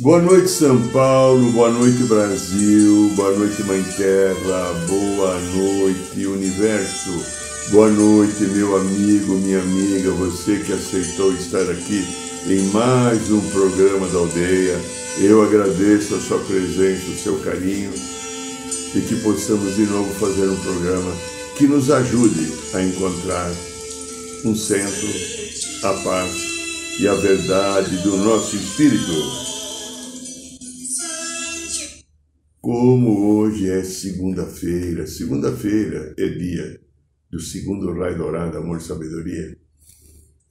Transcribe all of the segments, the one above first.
Boa noite, São Paulo, boa noite, Brasil, boa noite, Mãe Terra, boa noite, Universo, boa noite, meu amigo, minha amiga, você que aceitou estar aqui em mais um programa da aldeia. Eu agradeço a sua presença, o seu carinho e que possamos de novo fazer um programa que nos ajude a encontrar um centro, a paz e a verdade do nosso espírito. Como hoje é segunda-feira, segunda-feira é dia do segundo raio dourado, amor e sabedoria,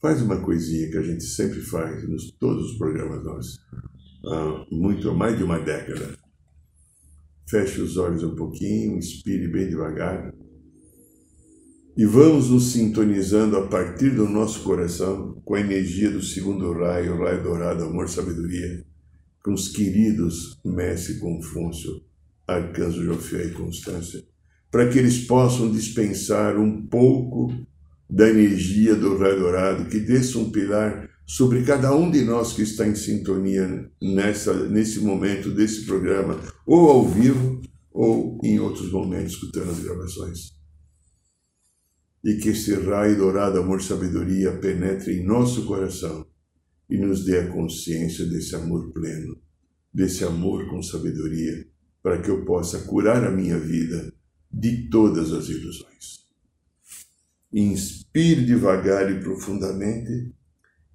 faz uma coisinha que a gente sempre faz nos todos os programas nossos, há muito mais de uma década. Feche os olhos um pouquinho, inspire bem devagar. E vamos nos sintonizando a partir do nosso coração com a energia do segundo raio, o raio dourado, amor e sabedoria com os queridos Mestre Confúcio, Arcanjo Jofé e Constância, para que eles possam dispensar um pouco da energia do raio dourado que desça um pilar sobre cada um de nós que está em sintonia nessa, nesse momento desse programa, ou ao vivo, ou em outros momentos, escutando as gravações. E que esse raio dourado, amor, sabedoria, penetre em nosso coração e nos dê a consciência desse amor pleno, desse amor com sabedoria, para que eu possa curar a minha vida de todas as ilusões. Inspire devagar e profundamente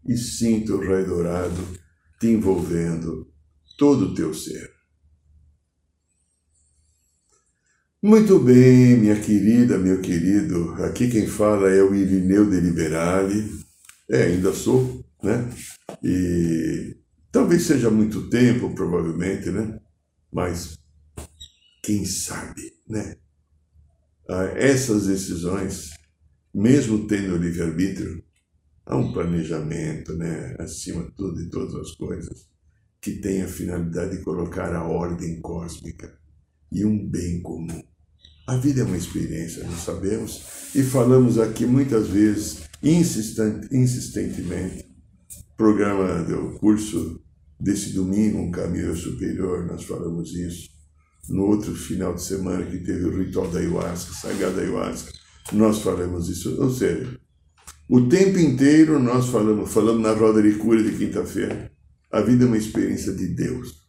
e sinta o raio dourado te envolvendo todo o teu ser. Muito bem, minha querida, meu querido. Aqui quem fala é o Irineu de Liberale. É, ainda sou, né? E talvez seja muito tempo, provavelmente, né? Mas quem sabe, né? Ah, essas decisões, mesmo tendo livre-arbítrio, há um planejamento, né? Acima de tudo e todas as coisas, que tem a finalidade de colocar a ordem cósmica e um bem comum. A vida é uma experiência, nós sabemos, e falamos aqui muitas vezes, insistentemente, programa do curso desse domingo, Um Caminho Superior, nós falamos isso. No outro final de semana que teve o ritual da ayahuasca, sagrada ayahuasca, nós falamos isso. Ou seja, o tempo inteiro nós falamos, falamos na roda de cura de quinta-feira, a vida é uma experiência de Deus.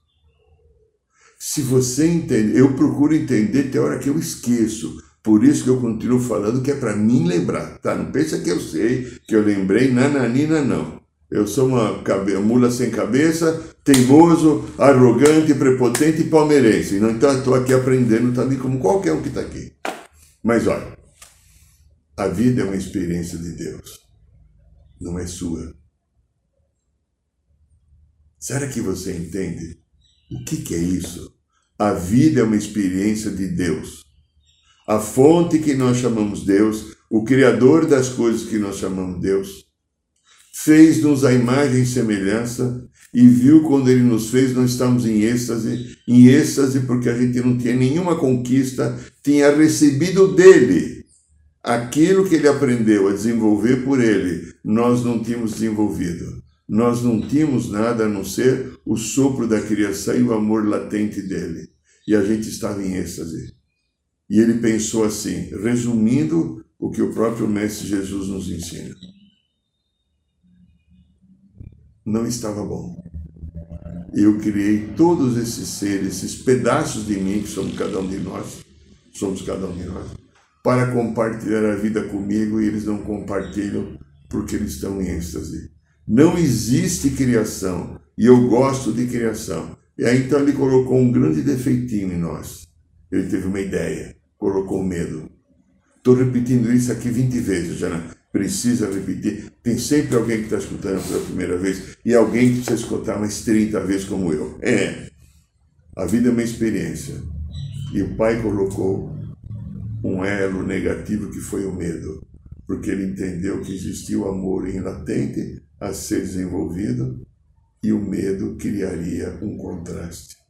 Se você entende, eu procuro entender até a hora que eu esqueço. Por isso que eu continuo falando que é para mim lembrar, tá? Não pensa que eu sei, que eu lembrei, nananina, não. Eu sou uma mula sem cabeça, teimoso, arrogante, prepotente e palmeirense. Então estou aqui aprendendo também como qualquer um que está aqui. Mas olha, a vida é uma experiência de Deus, não é sua. Será que você entende o que, que é isso? A vida é uma experiência de Deus. A fonte que nós chamamos Deus, o Criador das coisas que nós chamamos Deus, fez-nos a imagem e semelhança e viu quando ele nos fez, nós estamos em êxtase, em êxtase porque a gente não tinha nenhuma conquista, tinha recebido dele aquilo que ele aprendeu a desenvolver por ele, nós não tínhamos desenvolvido. Nós não tínhamos nada a não ser o sopro da criação e o amor latente dele. E a gente estava em êxtase. E ele pensou assim, resumindo o que o próprio Mestre Jesus nos ensina não estava bom. Eu criei todos esses seres, esses pedaços de mim, que somos cada um de nós, somos cada um de nós, para compartilhar a vida comigo e eles não compartilham porque eles estão em êxtase. Não existe criação e eu gosto de criação. E aí então ele colocou um grande defeitinho em nós. Ele teve uma ideia, colocou medo. Estou repetindo isso aqui 20 vezes já. precisa repetir. Tem sempre alguém que está escutando pela primeira vez e alguém que precisa escutar mais 30 vezes como eu. É. A vida é uma experiência. E o pai colocou um elo negativo que foi o medo, porque ele entendeu que existia o amor em latente a ser desenvolvido e o medo criaria um contraste.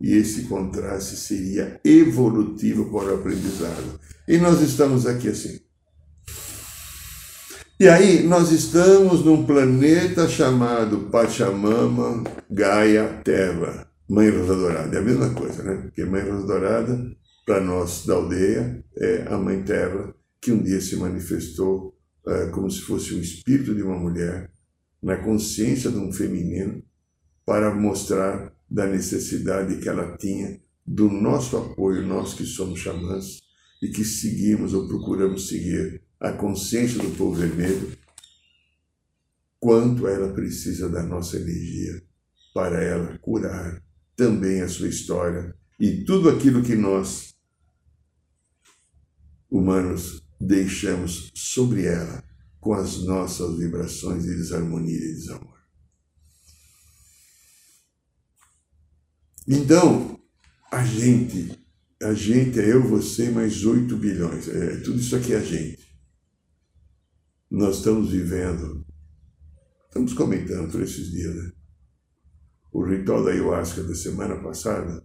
E esse contraste seria evolutivo para o aprendizado. E nós estamos aqui assim. E aí, nós estamos num planeta chamado Pachamama Gaia Terra, Mãe Rosa Dourada. É a mesma coisa, né? Porque Mãe Rosa Dourada, para nós da aldeia, é a Mãe Terra, que um dia se manifestou é, como se fosse o espírito de uma mulher, na consciência de um feminino, para mostrar da necessidade que ela tinha do nosso apoio, nós que somos xamãs e que seguimos ou procuramos seguir a consciência do povo vermelho, quanto ela precisa da nossa energia para ela curar também a sua história e tudo aquilo que nós, humanos, deixamos sobre ela com as nossas vibrações de desarmonia e desamor. Então, a gente, a gente é eu, você, mais 8 bilhões. É, tudo isso aqui é a gente. Nós estamos vivendo, estamos comentando por esses dias, né? O ritual da ayahuasca da semana passada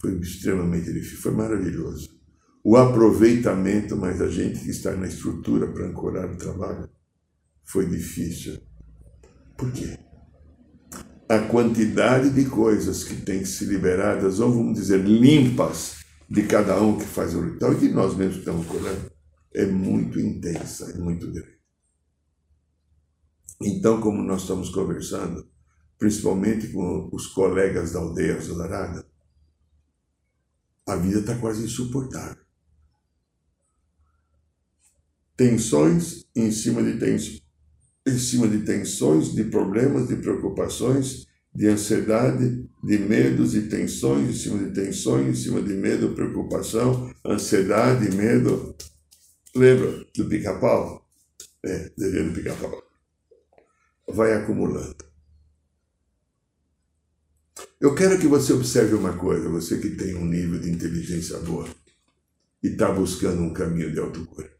foi extremamente difícil, foi maravilhoso. O aproveitamento, mas a gente que está na estrutura para ancorar o trabalho, foi difícil. Por quê? A quantidade de coisas que tem que ser liberadas, ou vamos dizer, limpas, de cada um que faz o ritual, e que nós mesmos estamos colhendo, é muito intensa, é muito grande. Então, como nós estamos conversando, principalmente com os colegas da aldeia Azarada, a vida está quase insuportável. Tensões em cima de tensões em cima de tensões, de problemas, de preocupações, de ansiedade, de medos e tensões, em cima de tensões, em cima de medo, preocupação, ansiedade, medo. Lembra do pica-pau? É, desenho do pica-pau. Vai acumulando. Eu quero que você observe uma coisa, você que tem um nível de inteligência boa e está buscando um caminho de autocura.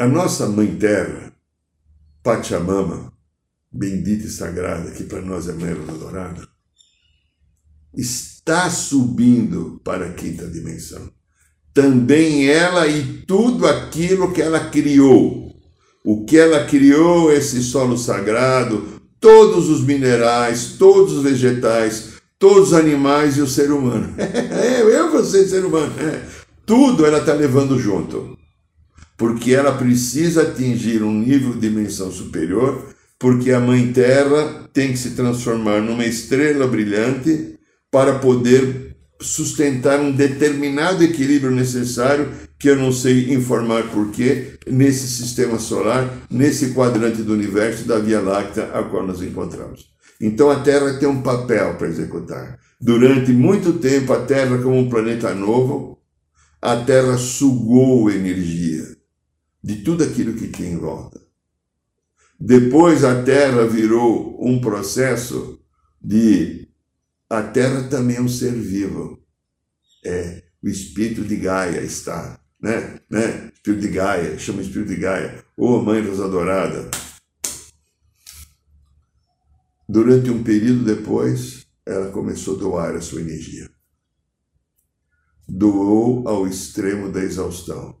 A nossa Mãe Terra, Pachamama, bendita e sagrada, que para nós é Mãe Adorada, está subindo para a quinta dimensão. Também ela e tudo aquilo que ela criou. O que ela criou, esse solo sagrado, todos os minerais, todos os vegetais, todos os animais e o ser humano. Eu, você, ser humano. É. Tudo ela está levando junto porque ela precisa atingir um nível de dimensão superior, porque a Mãe Terra tem que se transformar numa estrela brilhante para poder sustentar um determinado equilíbrio necessário, que eu não sei informar porquê, nesse sistema solar, nesse quadrante do universo da Via Láctea a qual nos encontramos. Então a Terra tem um papel para executar. Durante muito tempo, a Terra, como um planeta novo, a Terra sugou energia de tudo aquilo que tinha em volta. Depois a Terra virou um processo de. A Terra também é um ser vivo. É, o espírito de Gaia está, né? né? Espírito de Gaia, chama Espírito de Gaia. Ô oh, Mãe dos Adorada. Durante um período depois, ela começou a doar a sua energia. Doou ao extremo da exaustão.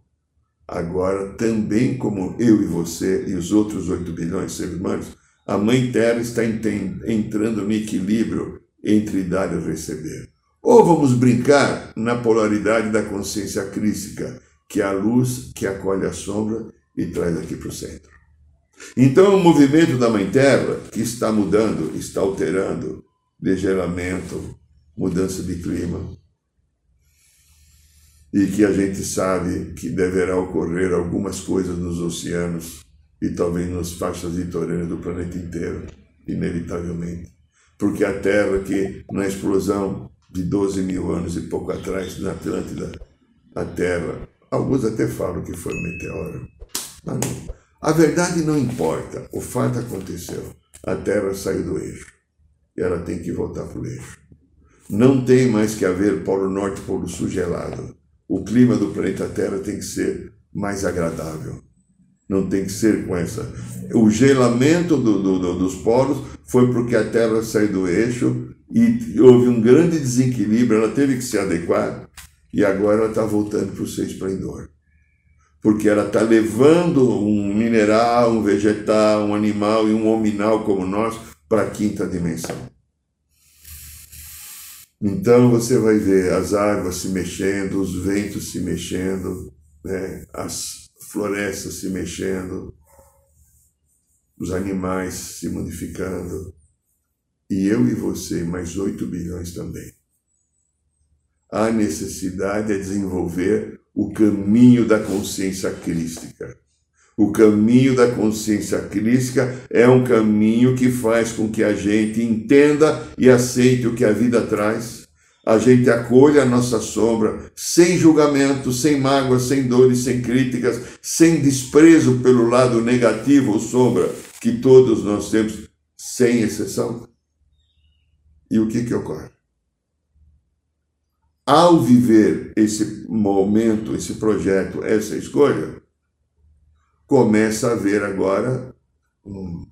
Agora, também como eu e você e os outros 8 bilhões de seres humanos, a Mãe Terra está entrando no equilíbrio entre dar e receber. Ou vamos brincar na polaridade da consciência crística, que é a luz que acolhe a sombra e traz aqui para o centro. Então, o movimento da Mãe Terra, que está mudando, está alterando, degelamento, mudança de clima, e que a gente sabe que deverá ocorrer algumas coisas nos oceanos e talvez nas faixas litorâneas do planeta inteiro, inevitavelmente. Porque a Terra, que na explosão de 12 mil anos e pouco atrás, na Atlântida, a Terra Alguns até falam que foi um meteoro. Mas não. A verdade não importa. O fato aconteceu. A Terra saiu do eixo. E ela tem que voltar para o eixo. Não tem mais que haver Polo Norte e Polo Sul gelado. O clima do planeta Terra tem que ser mais agradável. Não tem que ser com essa. O gelamento do, do, do, dos polos foi porque a Terra saiu do eixo e houve um grande desequilíbrio. Ela teve que se adequar e agora ela está voltando para o seu esplendor. Porque ela está levando um mineral, um vegetal, um animal e um hominal como nós para a quinta dimensão. Então você vai ver as águas se mexendo, os ventos se mexendo, né? as florestas se mexendo, os animais se modificando, e eu e você, mais 8 bilhões também. A necessidade é desenvolver o caminho da consciência crística. O caminho da consciência crística é um caminho que faz com que a gente entenda e aceite o que a vida traz. A gente acolha a nossa sombra sem julgamento, sem mágoas, sem dores, sem críticas, sem desprezo pelo lado negativo ou sombra que todos nós temos, sem exceção. E o que, que ocorre? Ao viver esse momento, esse projeto, essa escolha, começa a ver agora um,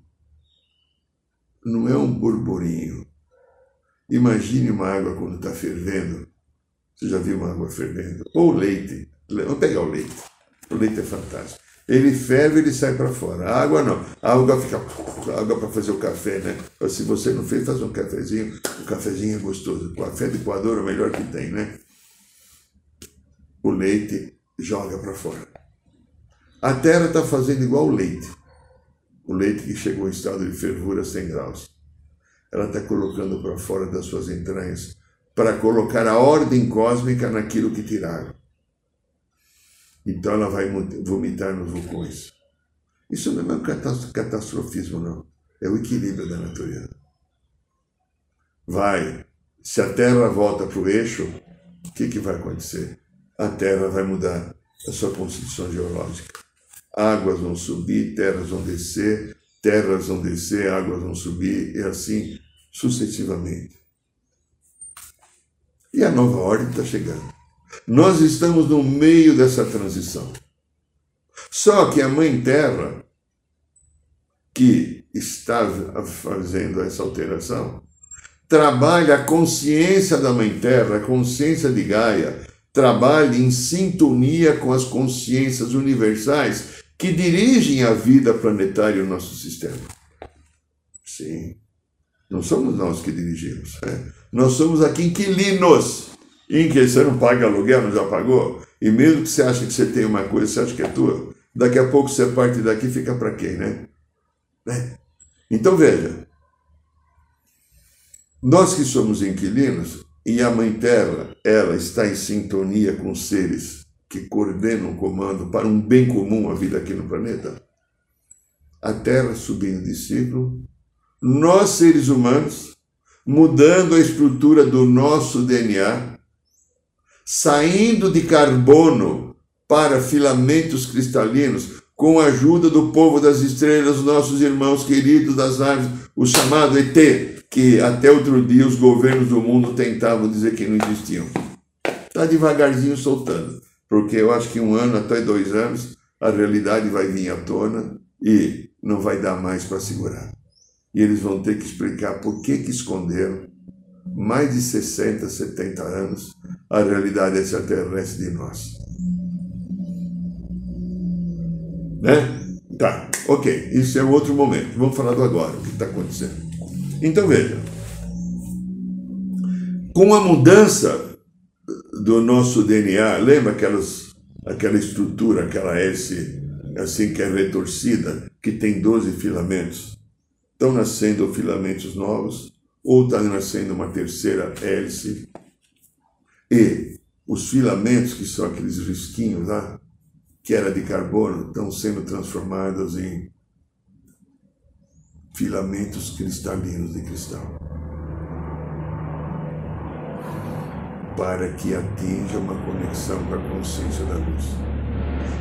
não é um burburinho. Imagine uma água quando está fervendo. Você já viu uma água fervendo? Ou leite. Vamos pegar o leite. O leite é fantástico. Ele ferve, ele sai para fora. A água não. A água fica. A água para fazer o café, né? Se você não fez, faz um cafezinho. O cafezinho é gostoso. O café de coador é o melhor que tem, né? O leite joga para fora. A terra está fazendo igual o leite. O leite que chegou em estado de fervura 100 graus. Ela está colocando para fora das suas entranhas para colocar a ordem cósmica naquilo que tiraram. Então ela vai vomitar nos vulcões. Isso não é um catastrofismo, não. É o equilíbrio da natureza. Vai. Se a Terra volta para o eixo, o que, que vai acontecer? A Terra vai mudar a sua constituição geológica águas vão subir, terras vão descer, terras vão descer, águas vão subir, e assim sucessivamente. E a nova ordem está chegando. Nós estamos no meio dessa transição. Só que a Mãe Terra, que está fazendo essa alteração, trabalha a consciência da Mãe Terra, a consciência de Gaia, trabalha em sintonia com as consciências universais que dirigem a vida planetária e o nosso sistema. Sim. Não somos nós que dirigimos. Né? Nós somos aqui inquilinos. Em que você não paga aluguel, não já pagou? E mesmo que você ache que você tem uma coisa, você acha que é tua, daqui a pouco você parte daqui fica para quem, né? né? Então veja, nós que somos inquilinos, e a Mãe Terra, ela está em sintonia com os seres que coordena um comando para um bem comum a vida aqui no planeta? A Terra subindo de ciclo, nós seres humanos mudando a estrutura do nosso DNA, saindo de carbono para filamentos cristalinos, com a ajuda do povo das estrelas, nossos irmãos queridos das aves, o chamado ET, que até outro dia os governos do mundo tentavam dizer que não existiam. Está devagarzinho soltando porque eu acho que um ano até dois anos a realidade vai vir à tona e não vai dar mais para segurar. E eles vão ter que explicar por que, que esconderam mais de 60, 70 anos a realidade extraterrestre de nós. Né? Tá, ok. Isso é outro momento. Vamos falar do agora, o que está acontecendo. Então veja. Com a mudança do nosso DNA. Lembra aquelas, aquela estrutura, aquela S assim que é retorcida, que tem 12 filamentos? Estão nascendo filamentos novos ou está nascendo uma terceira hélice? E os filamentos, que são aqueles risquinhos lá, que era de carbono, estão sendo transformados em filamentos cristalinos de cristal. Para que atinja uma conexão com a consciência da luz.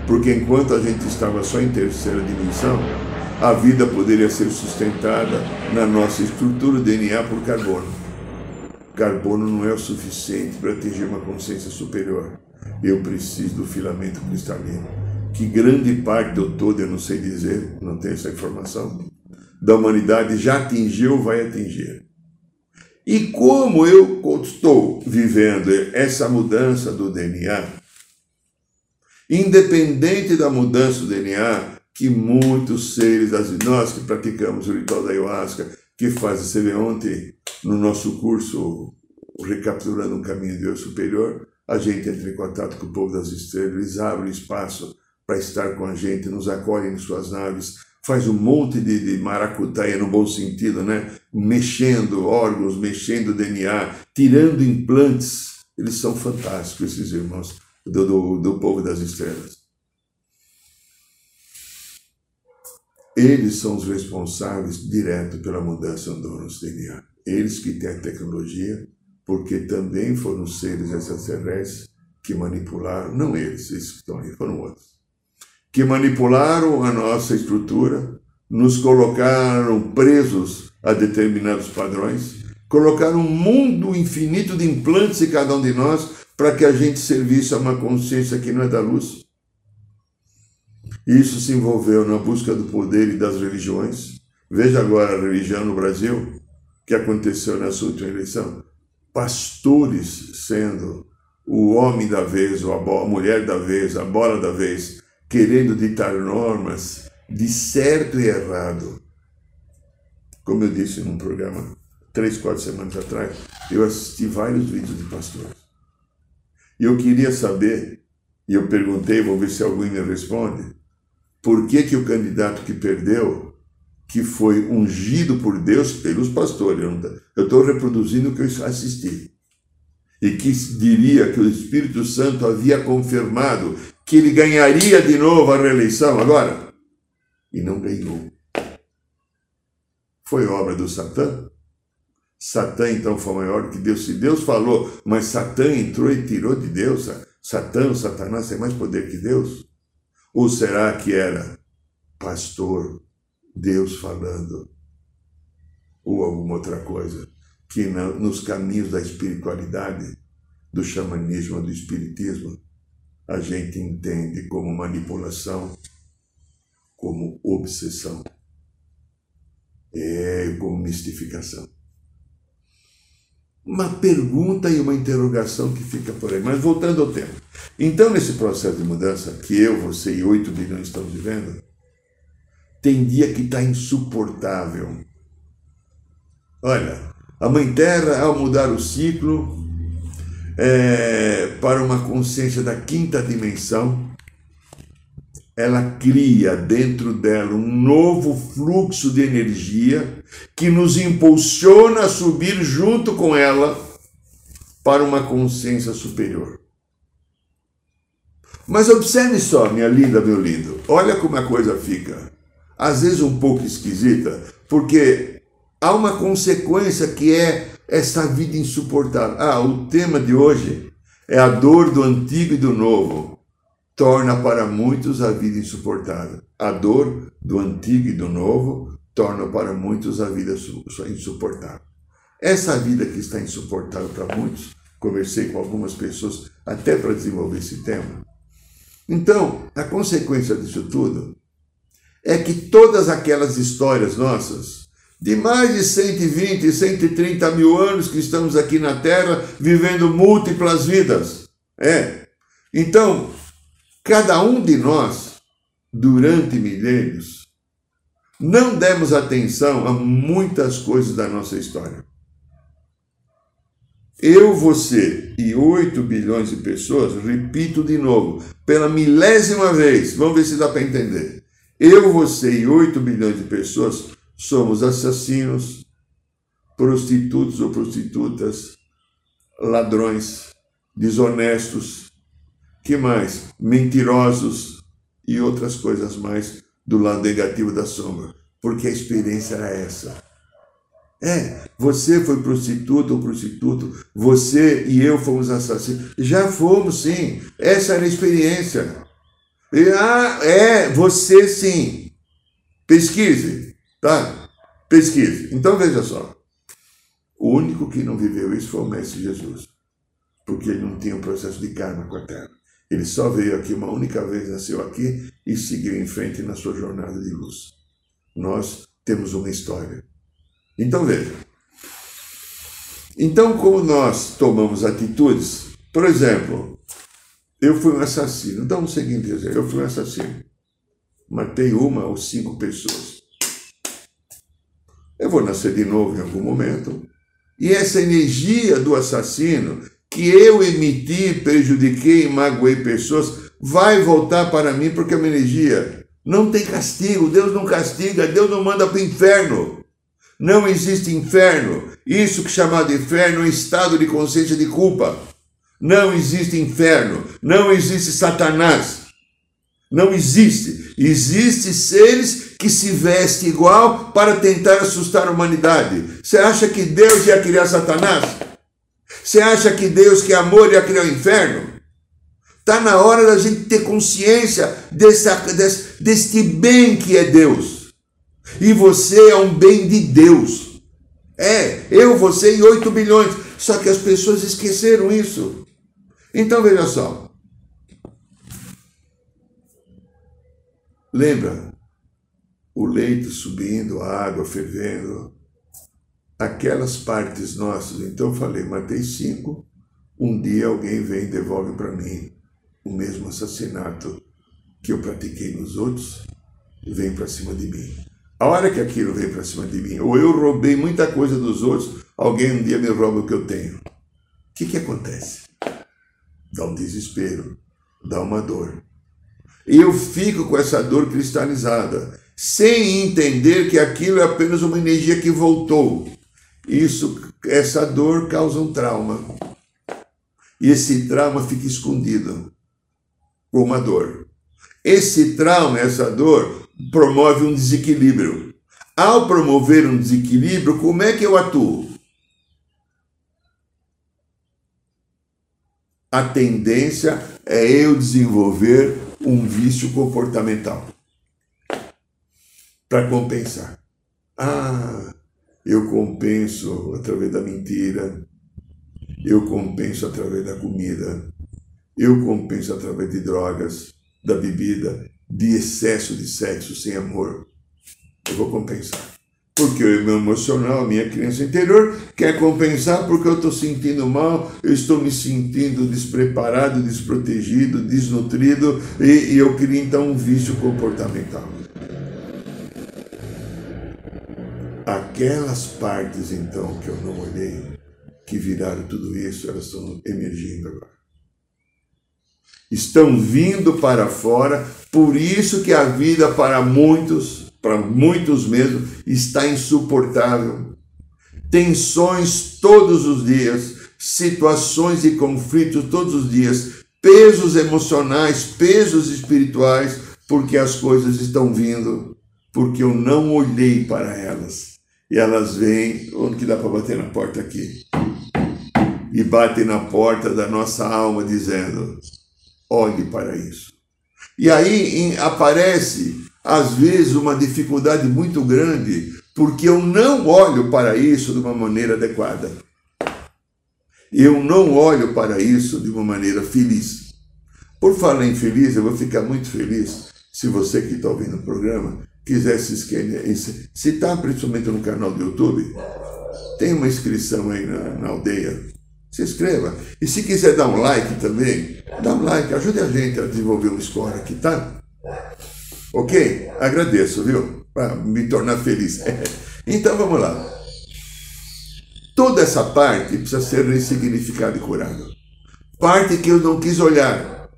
Porque enquanto a gente estava só em terceira dimensão, a vida poderia ser sustentada na nossa estrutura DNA por carbono. Carbono não é o suficiente para atingir uma consciência superior. Eu preciso do filamento cristalino, que grande parte do todo, eu não sei dizer, não tenho essa informação, da humanidade já atingiu ou vai atingir. E como eu estou vivendo essa mudança do DNA, independente da mudança do DNA, que muitos seres, nós que praticamos o ritual da ayahuasca, que fazem, você vê ontem no nosso curso Recapitulando um Caminho de Deus Superior, a gente entra em contato com o povo das estrelas, eles abrem espaço para estar com a gente, nos acolhem em suas naves, faz um monte de, de maracutaia no bom sentido, né? Mexendo órgãos, mexendo DNA, tirando implantes. Eles são fantásticos, esses irmãos do, do, do povo das estrelas. Eles são os responsáveis direto pela mudança do nosso DNA. Eles que têm a tecnologia, porque também foram seres extraterrestres que manipularam, não eles, esses que estão aí, foram outros, que manipularam a nossa estrutura, nos colocaram presos a determinados padrões, colocaram um mundo infinito de implantes em cada um de nós para que a gente servisse a uma consciência que não é da luz. Isso se envolveu na busca do poder e das religiões. Veja agora a religião no Brasil, que aconteceu nessa última eleição. Pastores sendo o homem da vez, ou a mulher da vez, a bola da vez, querendo ditar normas de certo e errado. Como eu disse num programa três, quatro semanas atrás, eu assisti vários vídeos de pastores. E eu queria saber, e eu perguntei, vou ver se alguém me responde, por que, que o candidato que perdeu, que foi ungido por Deus pelos pastores, eu estou reproduzindo o que eu assisti, e que diria que o Espírito Santo havia confirmado que ele ganharia de novo a reeleição agora, e não ganhou. Foi obra do Satã? Satã então foi maior que Deus. Se Deus falou, mas Satã entrou e tirou de Deus, Satã, Satanás tem mais poder que Deus? Ou será que era pastor, Deus falando? Ou alguma outra coisa? Que nos caminhos da espiritualidade, do xamanismo, do espiritismo, a gente entende como manipulação, como obsessão, é, como mistificação uma pergunta e uma interrogação que fica por aí. Mas voltando ao tema. Então, nesse processo de mudança que eu, você e 8 bilhões estamos vivendo, tem dia que está insuportável. Olha, a Mãe Terra, ao mudar o ciclo é, para uma consciência da quinta dimensão, ela cria dentro dela um novo fluxo de energia que nos impulsiona a subir junto com ela para uma consciência superior. Mas observe só, minha linda, meu lindo, olha como a coisa fica. Às vezes um pouco esquisita, porque há uma consequência que é essa vida insuportável. Ah, o tema de hoje é a dor do antigo e do novo torna para muitos a vida insuportável. A dor do antigo e do novo torna para muitos a vida insuportável. Essa vida que está insuportável para muitos, conversei com algumas pessoas até para desenvolver esse tema. Então, a consequência disso tudo é que todas aquelas histórias nossas, de mais de 120, 130 mil anos que estamos aqui na Terra, vivendo múltiplas vidas. É. Então, Cada um de nós, durante milênios, não demos atenção a muitas coisas da nossa história. Eu, você e 8 bilhões de pessoas, repito de novo, pela milésima vez, vamos ver se dá para entender. Eu, você e 8 bilhões de pessoas somos assassinos, prostitutos ou prostitutas, ladrões, desonestos, que mais? Mentirosos e outras coisas mais do lado negativo da sombra. Porque a experiência era essa. É, você foi prostituta ou prostituto, você e eu fomos assassinos. Já fomos, sim. Essa era a experiência. E, ah, é, você sim. Pesquise, tá? Pesquise. Então veja só. O único que não viveu isso foi o Mestre Jesus. Porque ele não tinha um processo de karma com a terra. Ele só veio aqui uma única vez, nasceu aqui e seguiu em frente na sua jornada de luz. Nós temos uma história. Então veja. Então, como nós tomamos atitudes, por exemplo, eu fui um assassino. Então, o seguinte exemplo, eu fui um assassino. Matei uma ou cinco pessoas. Eu vou nascer de novo em algum momento. E essa energia do assassino que eu emiti, prejudiquei magoei pessoas, vai voltar para mim porque é uma energia. Não tem castigo, Deus não castiga, Deus não manda para o inferno. Não existe inferno. Isso que é chamado inferno é estado de consciência de culpa. Não existe inferno, não existe Satanás. Não existe. Existem seres que se vestem igual para tentar assustar a humanidade. Você acha que Deus ia criar Satanás? Você acha que Deus, que é amor, ia criar o inferno? Está na hora da gente ter consciência desse, desse, deste bem que é Deus. E você é um bem de Deus. É, eu, você e 8 bilhões. Só que as pessoas esqueceram isso. Então veja só. Lembra o leite subindo, a água fervendo, aquelas partes nossas. Então eu falei, matei cinco. Um dia alguém vem e devolve para mim o mesmo assassinato que eu pratiquei nos outros vem para cima de mim. A hora que aquilo vem para cima de mim, ou eu roubei muita coisa dos outros, alguém um dia me rouba o que eu tenho. O que, que acontece? Dá um desespero, dá uma dor. E eu fico com essa dor cristalizada, sem entender que aquilo é apenas uma energia que voltou. Isso, essa dor causa um trauma. E esse trauma fica escondido com uma dor. Esse trauma, essa dor, promove um desequilíbrio. Ao promover um desequilíbrio, como é que eu atuo? A tendência é eu desenvolver um vício comportamental para compensar. Ah, eu compenso através da mentira, eu compenso através da comida, eu compenso através de drogas, da bebida, de excesso de sexo sem amor. Eu vou compensar. Porque o meu emocional, a minha criança interior, quer compensar porque eu estou sentindo mal, eu estou me sentindo despreparado, desprotegido, desnutrido, e, e eu queria então um vício comportamental. Aquelas partes, então, que eu não olhei, que viraram tudo isso, elas estão emergindo agora. Estão vindo para fora, por isso que a vida para muitos, para muitos mesmo, está insuportável. Tensões todos os dias, situações de conflito todos os dias, pesos emocionais, pesos espirituais, porque as coisas estão vindo, porque eu não olhei para elas e elas vêm, onde que dá para bater na porta aqui? E batem na porta da nossa alma dizendo: olhe para isso. E aí em, aparece, às vezes, uma dificuldade muito grande, porque eu não olho para isso de uma maneira adequada. Eu não olho para isso de uma maneira feliz. Por falar em feliz, eu vou ficar muito feliz se você que está ouvindo o programa quiser se se está principalmente no canal do YouTube, tem uma inscrição aí na, na, aldeia. Se inscreva. E se quiser dar um like também, dá um like, ajude a gente a desenvolver um score aqui, tá? Ok? Agradeço, viu? Para me tornar feliz. então vamos lá. Toda essa parte precisa ser ressignificada e curada. Parte que eu não quis olhar.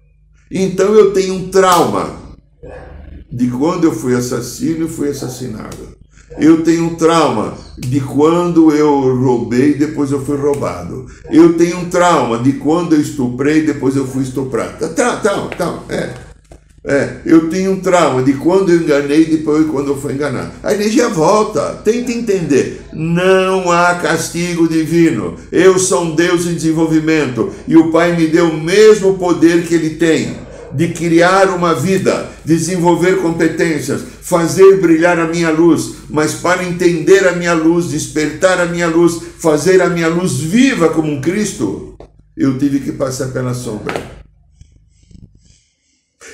Então eu tenho um trauma de quando eu fui assassino e fui assassinado. Eu tenho um trauma de quando eu roubei e depois eu fui roubado. Eu tenho um trauma de quando eu estuprei e depois eu fui estuprado. Tá, tá, tá, é. É, eu tenho um trauma de quando eu enganei e depois quando eu fui enganado. A energia volta. Tenta entender. Não há castigo divino. Eu sou um Deus em desenvolvimento e o Pai me deu o mesmo poder que ele tem de criar uma vida, desenvolver competências, fazer brilhar a minha luz, mas para entender a minha luz, despertar a minha luz, fazer a minha luz viva como um Cristo, eu tive que passar pela sombra.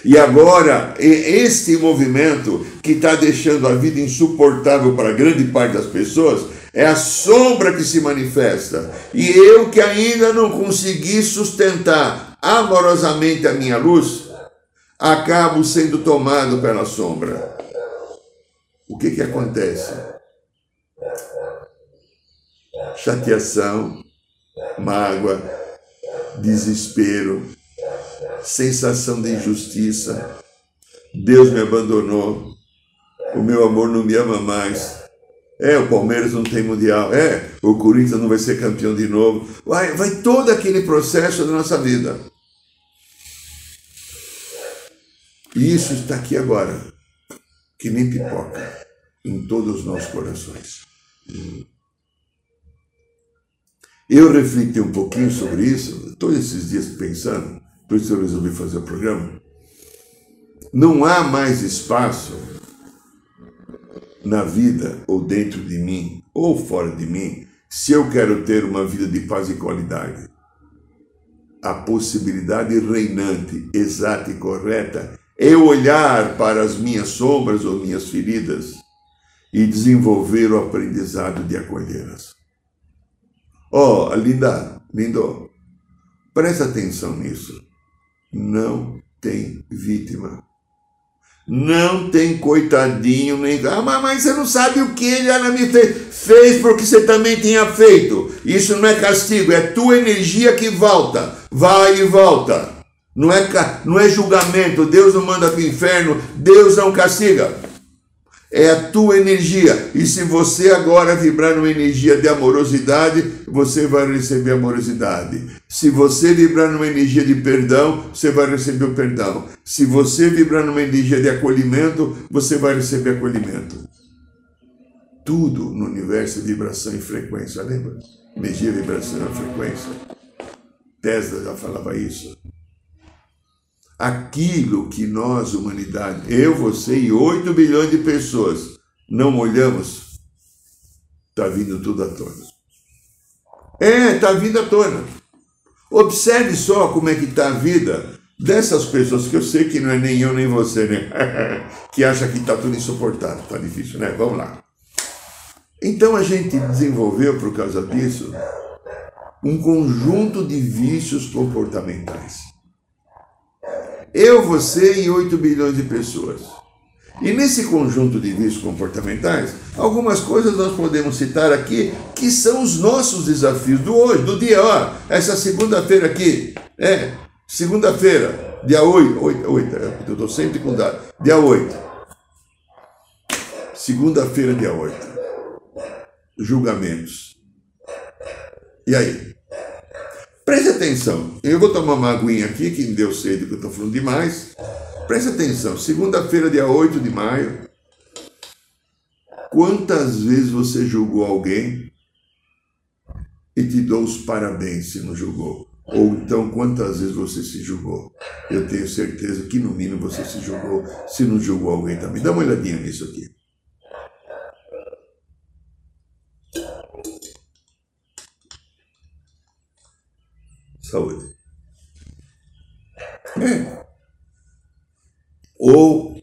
E agora, este movimento que está deixando a vida insuportável para grande parte das pessoas, é a sombra que se manifesta. E eu que ainda não consegui sustentar amorosamente a minha luz, acabo sendo tomado pela sombra. O que que acontece? Chateação, mágoa, desespero, sensação de injustiça. Deus me abandonou. O meu amor não me ama mais. É, o Palmeiras não tem mundial. É, o Corinthians não vai ser campeão de novo. Vai, vai todo aquele processo da nossa vida. E isso está aqui agora, que nem pipoca, em todos os nossos corações. Eu refleti um pouquinho sobre isso, todos esses dias pensando, por isso eu resolvi fazer o programa. Não há mais espaço na vida, ou dentro de mim, ou fora de mim, se eu quero ter uma vida de paz e qualidade. A possibilidade reinante, exata e correta é olhar para as minhas sombras ou minhas feridas e desenvolver o aprendizado de acolhê-las. Oh, linda, lindo, presta atenção nisso não tem vítima. Não tem coitadinho, nem. Ah, mas você não sabe o que ele me fez. Fez porque você também tinha feito. Isso não é castigo, é tua energia que volta. Vai e volta. Não é, não é julgamento. Deus não manda para o inferno. Deus não castiga é a tua energia. E se você agora vibrar numa energia de amorosidade, você vai receber amorosidade. Se você vibrar numa energia de perdão, você vai receber o perdão. Se você vibrar numa energia de acolhimento, você vai receber acolhimento. Tudo no universo é vibração e frequência, lembra? Energia, vibração e frequência. Tesla já falava isso aquilo que nós, humanidade, eu, você e 8 bilhões de pessoas, não olhamos, está vindo tudo à tona. É, está vindo à tona. Observe só como é que está a vida dessas pessoas que eu sei que não é nem eu nem você, né? que acha que está tudo insuportável, está difícil, né? Vamos lá. Então a gente desenvolveu, por causa disso, um conjunto de vícios comportamentais. Eu, você e 8 bilhões de pessoas. E nesse conjunto de vícios comportamentais, algumas coisas nós podemos citar aqui que são os nossos desafios do hoje, do dia, ó, essa segunda-feira aqui, é, segunda-feira, dia 8, 8, 8 eu estou sempre com dia 8. Segunda-feira, dia 8. Julgamentos. E aí? Preste atenção. Eu vou tomar uma aguinha aqui, que deu sede, que eu estou falando demais. Preste atenção. Segunda-feira, dia 8 de maio. Quantas vezes você julgou alguém e te dou os parabéns se não julgou? Ou então, quantas vezes você se julgou? Eu tenho certeza que no mínimo você se julgou, se não julgou alguém também. Dá uma olhadinha nisso aqui. Saúde. Ou,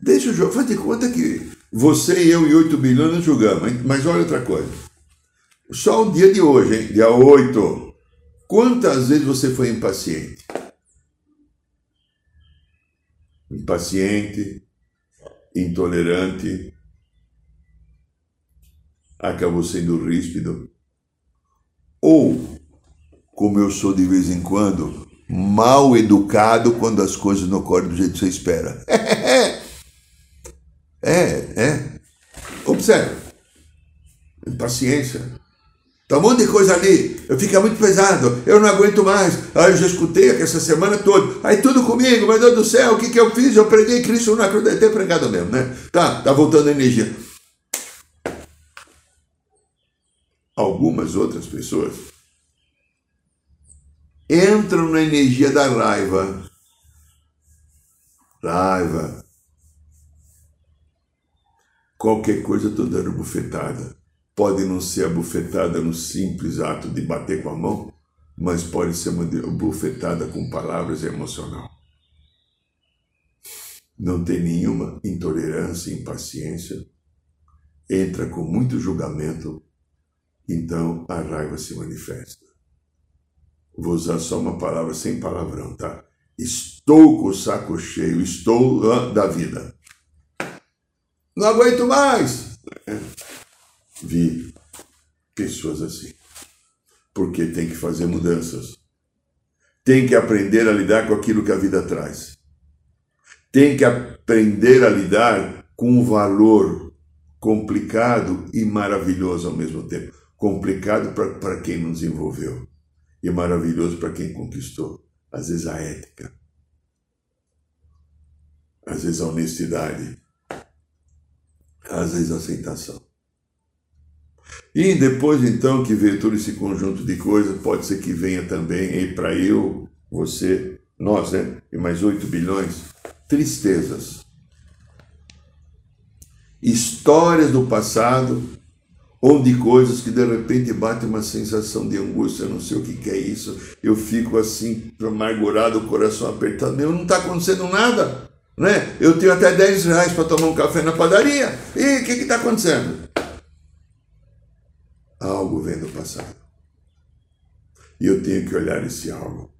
deixa eu jogar, faz de conta que você e eu e 8 bilhões não julgamos, mas olha outra coisa. Só o dia de hoje, hein? dia 8. Quantas vezes você foi impaciente? Impaciente, intolerante, acabou sendo ríspido. Ou como eu sou de vez em quando, mal educado quando as coisas não ocorrem do jeito que você espera. É, é. Observe. Paciência. Tá um monte de coisa ali, eu fica muito pesado, eu não aguento mais. Aí eu já escutei essa semana toda. Aí tudo comigo, meu Deus do céu, o que, que eu fiz? Eu preguei Cristo na cruz, deve pregado mesmo, né? Tá, tá voltando a energia. Algumas outras pessoas entram na energia da raiva. Raiva. Qualquer coisa eu estou dando bufetada. Pode não ser a bufetada no simples ato de bater com a mão, mas pode ser uma bufetada com palavras emocional. Não tem nenhuma intolerância, impaciência, entra com muito julgamento, então a raiva se manifesta. Vou usar só uma palavra sem palavrão, tá? Estou com o saco cheio, estou da vida. Não aguento mais. Vi pessoas assim. Porque tem que fazer mudanças. Tem que aprender a lidar com aquilo que a vida traz. Tem que aprender a lidar com um valor complicado e maravilhoso ao mesmo tempo. Complicado para quem não desenvolveu e maravilhoso para quem conquistou. Às vezes a ética, às vezes a honestidade, às vezes a aceitação. E depois então que veio todo esse conjunto de coisas, pode ser que venha também para eu, você, nós, né? E mais 8 bilhões, tristezas. Histórias do passado, onde coisas que de repente bate uma sensação de angústia, não sei o que, que é isso, eu fico assim, amargurado, o coração apertado, meu, não está acontecendo nada, né? Eu tenho até 10 reais para tomar um café na padaria, e o que está acontecendo? algo vem do passado. E eu tenho que olhar esse algo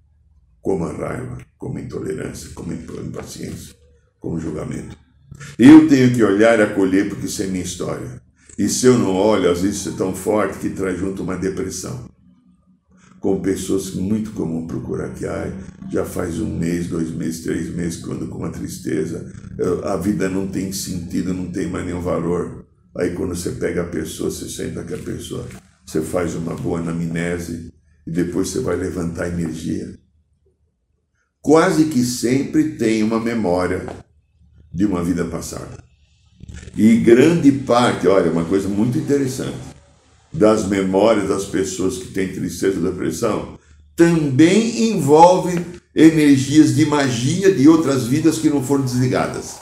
como a raiva, como a intolerância, como a impaciência, como julgamento. Eu tenho que olhar e acolher porque isso é minha história. E se eu não olho, às vezes é tão forte que traz junto uma depressão. Com pessoas muito comum procurar que ai, já faz um mês, dois meses, três meses que eu ando com uma tristeza, a vida não tem sentido, não tem mais nenhum valor. Aí quando você pega a pessoa, você senta com a pessoa, você faz uma boa anamnese e depois você vai levantar energia. Quase que sempre tem uma memória de uma vida passada. E grande parte, olha, uma coisa muito interessante, das memórias das pessoas que têm tristeza e depressão também envolve energias de magia de outras vidas que não foram desligadas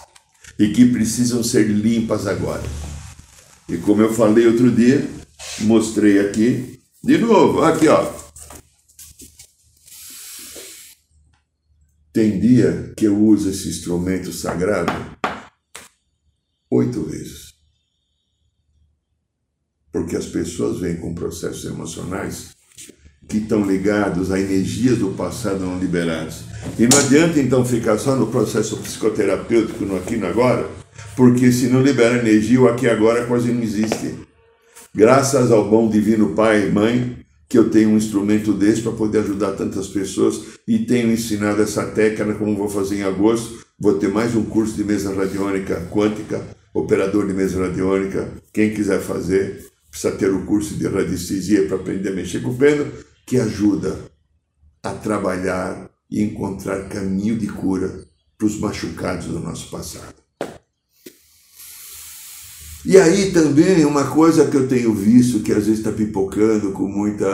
e que precisam ser limpas agora. E como eu falei outro dia, mostrei aqui, de novo, aqui ó. Tem dia que eu uso esse instrumento sagrado oito vezes. Porque as pessoas vêm com processos emocionais que estão ligados a energias do passado não liberadas. E não adianta então ficar só no processo psicoterapêutico, no aqui e no agora, porque se não libera energia, o aqui e agora quase não existe. Graças ao bom divino Pai e Mãe, que eu tenho um instrumento desse para poder ajudar tantas pessoas e tenho ensinado essa técnica, como vou fazer em agosto. Vou ter mais um curso de mesa radiônica quântica, operador de mesa radiônica. Quem quiser fazer, precisa ter o curso de radiestesia para aprender a mexer com o pêndulo, que ajuda a trabalhar e encontrar caminho de cura para os machucados do nosso passado. E aí também uma coisa que eu tenho visto que às vezes está pipocando com muita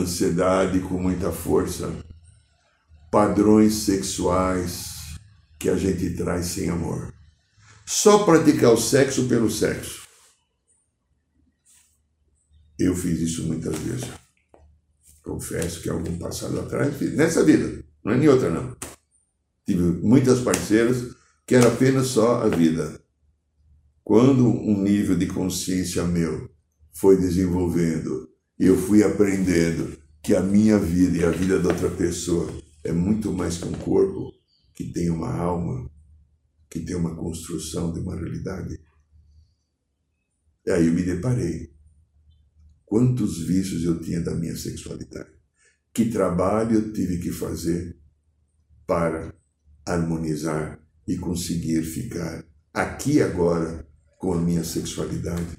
ansiedade, com muita força, padrões sexuais que a gente traz sem amor. Só praticar o sexo pelo sexo. Eu fiz isso muitas vezes. Confesso que algum passado atrás, nessa vida, não é nem outra não. Tive muitas parceiras que era apenas só a vida quando um nível de consciência meu foi desenvolvendo eu fui aprendendo que a minha vida e a vida da outra pessoa é muito mais que um corpo, que tem uma alma, que tem uma construção de uma realidade. E aí eu me deparei. Quantos vícios eu tinha da minha sexualidade? Que trabalho eu tive que fazer para harmonizar e conseguir ficar aqui agora com a minha sexualidade,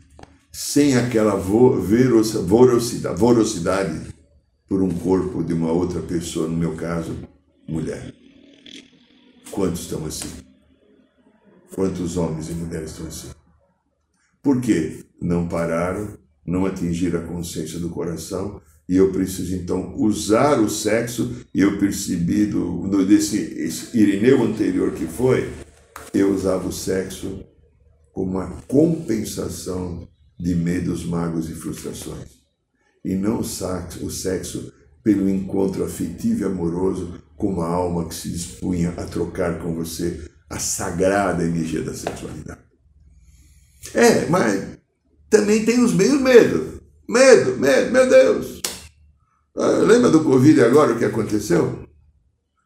sem aquela vorosidade, por um corpo de uma outra pessoa, no meu caso, mulher. Quantos estão assim? Quantos homens e mulheres assim? Por quê? Não pararam, não atingiram a consciência do coração e eu preciso então usar o sexo, e eu percebi do, do, desse Irineu anterior que foi, eu usava o sexo como uma compensação de medos, magos e frustrações. E não o sexo pelo encontro afetivo e amoroso com uma alma que se dispunha a trocar com você a sagrada energia da sexualidade. É, mas também tem os meios medo. Medo, medo, meu Deus. Ah, lembra do Covid agora, o que aconteceu?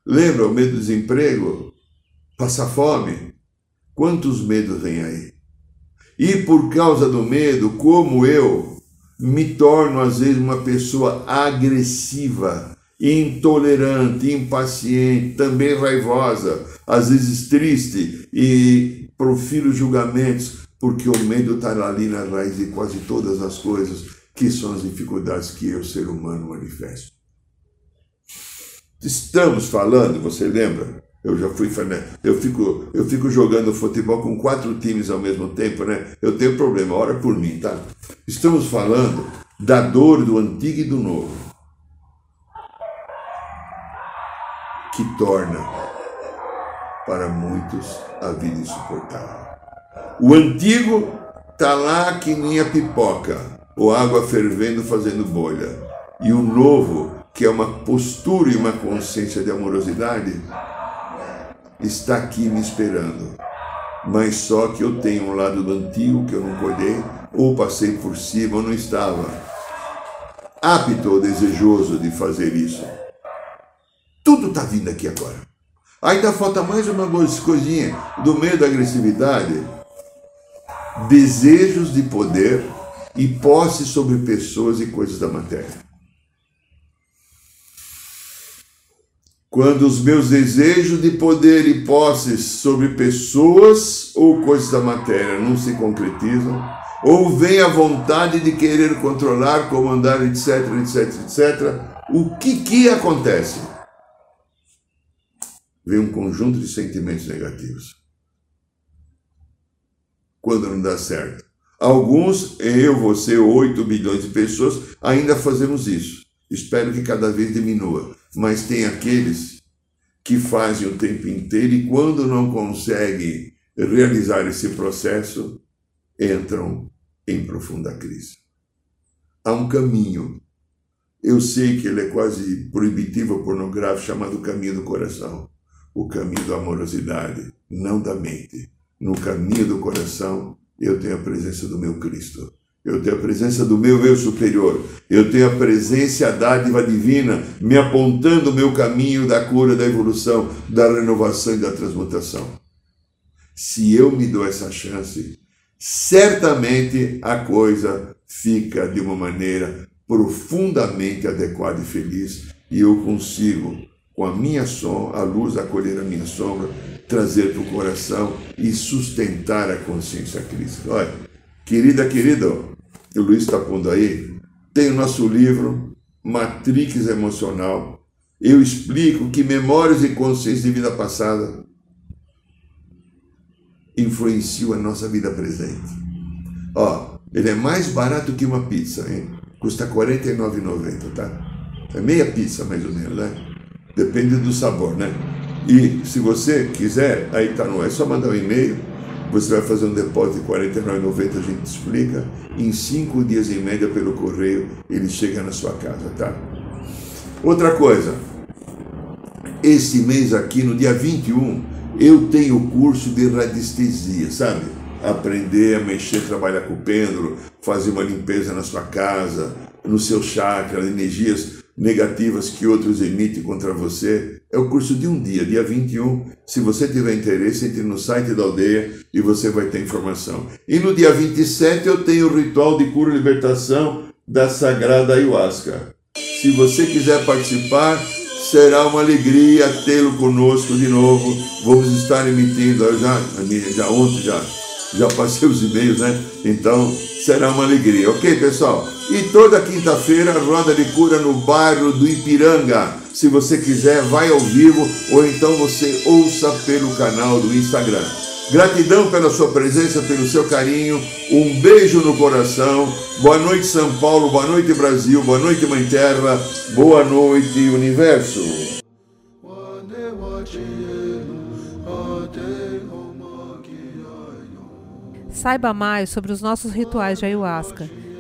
Lembra o medo do desemprego? Passar fome? Quantos medos vem aí? E por causa do medo, como eu me torno às vezes uma pessoa agressiva, intolerante, impaciente, também raivosa, às vezes triste e profiro julgamentos, porque o medo está ali na raiz de quase todas as coisas que são as dificuldades que eu, ser humano, manifesto. Estamos falando, você lembra? Eu já fui, eu fico, eu fico jogando futebol com quatro times ao mesmo tempo, né? Eu tenho problema, ora por mim, tá? Estamos falando da dor do antigo e do novo, que torna para muitos a vida insuportável. O antigo tá lá que nem a pipoca, ou água fervendo fazendo bolha. E o novo, que é uma postura e uma consciência de amorosidade, está aqui me esperando. Mas só que eu tenho um lado do antigo que eu não colhei, ou passei por cima, ou não estava apto ou desejoso de fazer isso. Tudo está vindo aqui agora. Ainda falta mais uma coisinha do meio da agressividade. Desejos de poder e posse sobre pessoas e coisas da matéria. Quando os meus desejos de poder e posses sobre pessoas ou coisas da matéria não se concretizam, ou vem a vontade de querer controlar, comandar, etc, etc, etc, o que que acontece? Vem um conjunto de sentimentos negativos. Quando não dá certo. Alguns, eu, você, 8 bilhões de pessoas, ainda fazemos isso. Espero que cada vez diminua. Mas tem aqueles que fazem o tempo inteiro e quando não conseguem realizar esse processo, entram em profunda crise. Há um caminho. Eu sei que ele é quase proibitivo, pornográfico, chamado caminho do coração. O caminho da amorosidade, não da mente. No caminho do coração eu tenho a presença do meu Cristo. Eu tenho a presença do meu eu superior. Eu tenho a presença e a dádiva divina me apontando o meu caminho da cura, da evolução, da renovação e da transmutação. Se eu me dou essa chance, certamente a coisa fica de uma maneira profundamente adequada e feliz e eu consigo, com a minha sombra, a luz acolher a minha sombra, trazer para o coração e sustentar a consciência crítica. Olha, querida, querido, o Luiz está pondo aí, tem o nosso livro, Matrix Emocional. Eu explico que memórias e consciência de vida passada influenciam a nossa vida presente. Ó, ele é mais barato que uma pizza, hein? Custa R$ 49,90, tá? É meia pizza, mais ou menos, né? Depende do sabor, né? E se você quiser, aí tá no é só mandar um e-mail, você vai fazer um depósito de R$ 49,90, a gente explica. Em cinco dias em média pelo correio, ele chega na sua casa, tá? Outra coisa, esse mês aqui, no dia 21, eu tenho o curso de radiestesia, sabe? Aprender a mexer, trabalhar com o pêndulo, fazer uma limpeza na sua casa, no seu chakra, energias negativas que outros emitem contra você. É o curso de um dia, dia 21. Se você tiver interesse, entre no site da aldeia e você vai ter informação. E no dia 27 eu tenho o ritual de cura e libertação da Sagrada Ayahuasca. Se você quiser participar, será uma alegria tê-lo conosco de novo. Vamos estar emitindo, já, já ontem já, já passei os e-mails, né? Então será uma alegria, ok, pessoal? E toda quinta-feira, roda de cura no bairro do Ipiranga. Se você quiser, vai ao vivo ou então você ouça pelo canal do Instagram. Gratidão pela sua presença, pelo seu carinho. Um beijo no coração. Boa noite, São Paulo. Boa noite, Brasil. Boa noite, Mãe Terra. Boa noite, Universo. Saiba mais sobre os nossos rituais de ayahuasca,